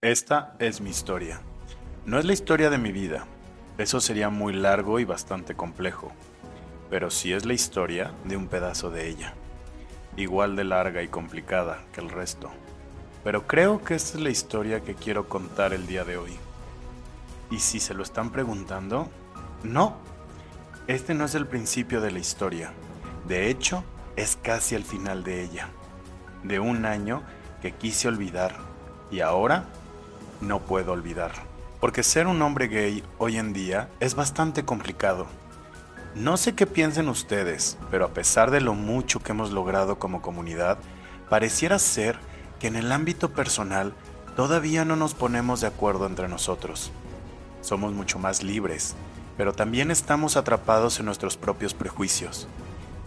Esta es mi historia. No es la historia de mi vida. Eso sería muy largo y bastante complejo. Pero sí es la historia de un pedazo de ella. Igual de larga y complicada que el resto. Pero creo que esta es la historia que quiero contar el día de hoy. Y si se lo están preguntando, no. Este no es el principio de la historia. De hecho, es casi el final de ella. De un año que quise olvidar y ahora no puedo olvidar. Porque ser un hombre gay hoy en día es bastante complicado. No sé qué piensen ustedes, pero a pesar de lo mucho que hemos logrado como comunidad, pareciera ser que en el ámbito personal todavía no nos ponemos de acuerdo entre nosotros. Somos mucho más libres, pero también estamos atrapados en nuestros propios prejuicios.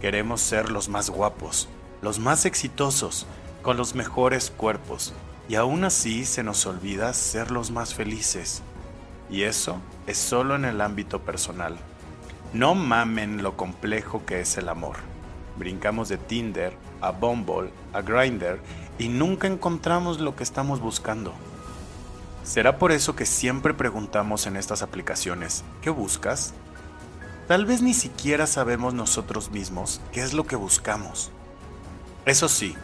Queremos ser los más guapos, los más exitosos, con los mejores cuerpos, y aún así se nos olvida ser los más felices. Y eso es solo en el ámbito personal. No mamen lo complejo que es el amor. Brincamos de Tinder a Bumble a Grindr y nunca encontramos lo que estamos buscando. ¿Será por eso que siempre preguntamos en estas aplicaciones, ¿qué buscas? Tal vez ni siquiera sabemos nosotros mismos qué es lo que buscamos. Eso sí,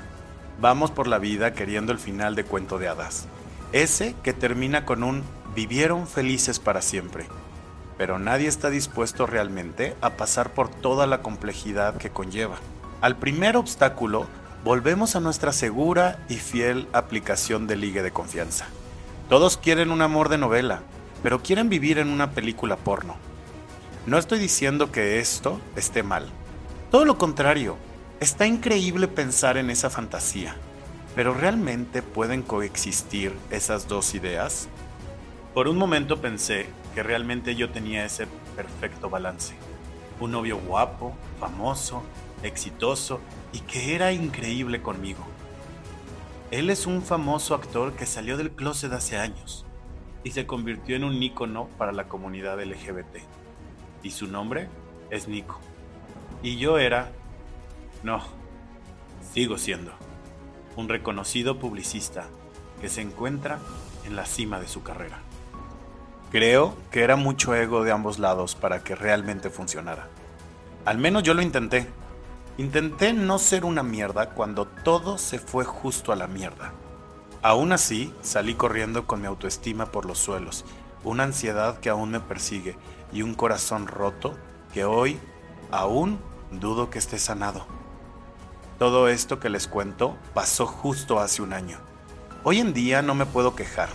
vamos por la vida queriendo el final de cuento de hadas. Ese que termina con un vivieron felices para siempre. Pero nadie está dispuesto realmente a pasar por toda la complejidad que conlleva. Al primer obstáculo, volvemos a nuestra segura y fiel aplicación de ligue de confianza. Todos quieren un amor de novela, pero quieren vivir en una película porno. No estoy diciendo que esto esté mal. Todo lo contrario, Está increíble pensar en esa fantasía, pero ¿realmente pueden coexistir esas dos ideas? Por un momento pensé que realmente yo tenía ese perfecto balance. Un novio guapo, famoso, exitoso y que era increíble conmigo. Él es un famoso actor que salió del closet hace años y se convirtió en un ícono para la comunidad LGBT. Y su nombre es Nico. Y yo era no, sigo siendo un reconocido publicista que se encuentra en la cima de su carrera. Creo que era mucho ego de ambos lados para que realmente funcionara. Al menos yo lo intenté. Intenté no ser una mierda cuando todo se fue justo a la mierda. Aún así, salí corriendo con mi autoestima por los suelos, una ansiedad que aún me persigue y un corazón roto que hoy aún dudo que esté sanado. Todo esto que les cuento pasó justo hace un año. Hoy en día no me puedo quejar.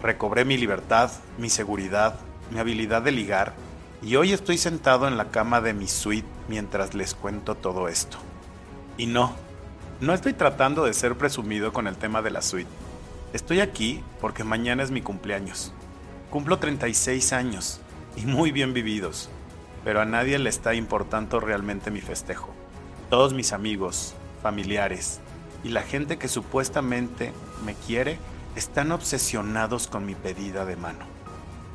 Recobré mi libertad, mi seguridad, mi habilidad de ligar y hoy estoy sentado en la cama de mi suite mientras les cuento todo esto. Y no, no estoy tratando de ser presumido con el tema de la suite. Estoy aquí porque mañana es mi cumpleaños. Cumplo 36 años y muy bien vividos, pero a nadie le está importando realmente mi festejo. Todos mis amigos, familiares y la gente que supuestamente me quiere están obsesionados con mi pedida de mano,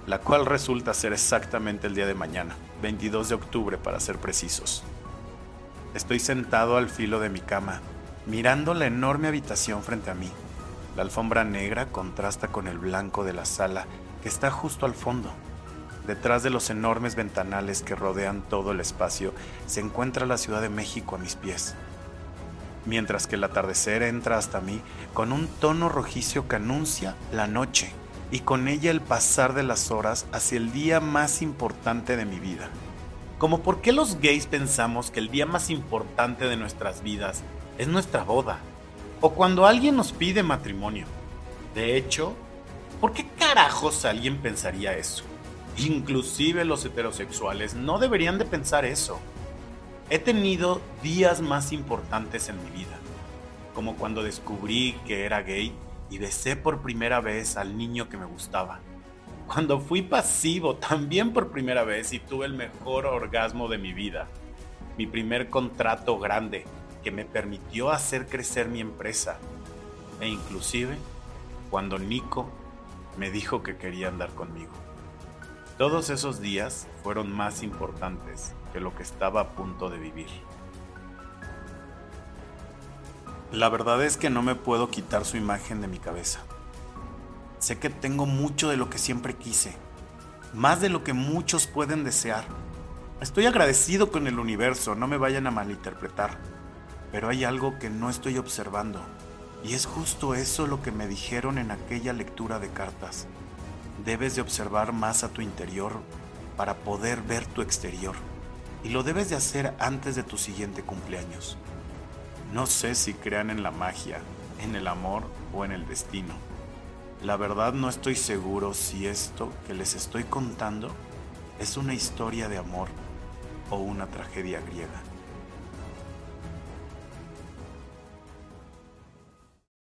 la cual resulta ser exactamente el día de mañana, 22 de octubre para ser precisos. Estoy sentado al filo de mi cama, mirando la enorme habitación frente a mí. La alfombra negra contrasta con el blanco de la sala que está justo al fondo. Detrás de los enormes ventanales que rodean todo el espacio se encuentra la Ciudad de México a mis pies. Mientras que el atardecer entra hasta mí con un tono rojizo que anuncia la noche y con ella el pasar de las horas hacia el día más importante de mi vida. Como por qué los gays pensamos que el día más importante de nuestras vidas es nuestra boda o cuando alguien nos pide matrimonio. De hecho, ¿por qué carajos alguien pensaría eso? Inclusive los heterosexuales no deberían de pensar eso. He tenido días más importantes en mi vida, como cuando descubrí que era gay y besé por primera vez al niño que me gustaba. Cuando fui pasivo también por primera vez y tuve el mejor orgasmo de mi vida. Mi primer contrato grande que me permitió hacer crecer mi empresa. E inclusive cuando Nico me dijo que quería andar conmigo. Todos esos días fueron más importantes que lo que estaba a punto de vivir. La verdad es que no me puedo quitar su imagen de mi cabeza. Sé que tengo mucho de lo que siempre quise, más de lo que muchos pueden desear. Estoy agradecido con el universo, no me vayan a malinterpretar, pero hay algo que no estoy observando, y es justo eso lo que me dijeron en aquella lectura de cartas. Debes de observar más a tu interior para poder ver tu exterior, y lo debes de hacer antes de tu siguiente cumpleaños. No sé si crean en la magia, en el amor o en el destino. La verdad no estoy seguro si esto que les estoy contando es una historia de amor o una tragedia griega.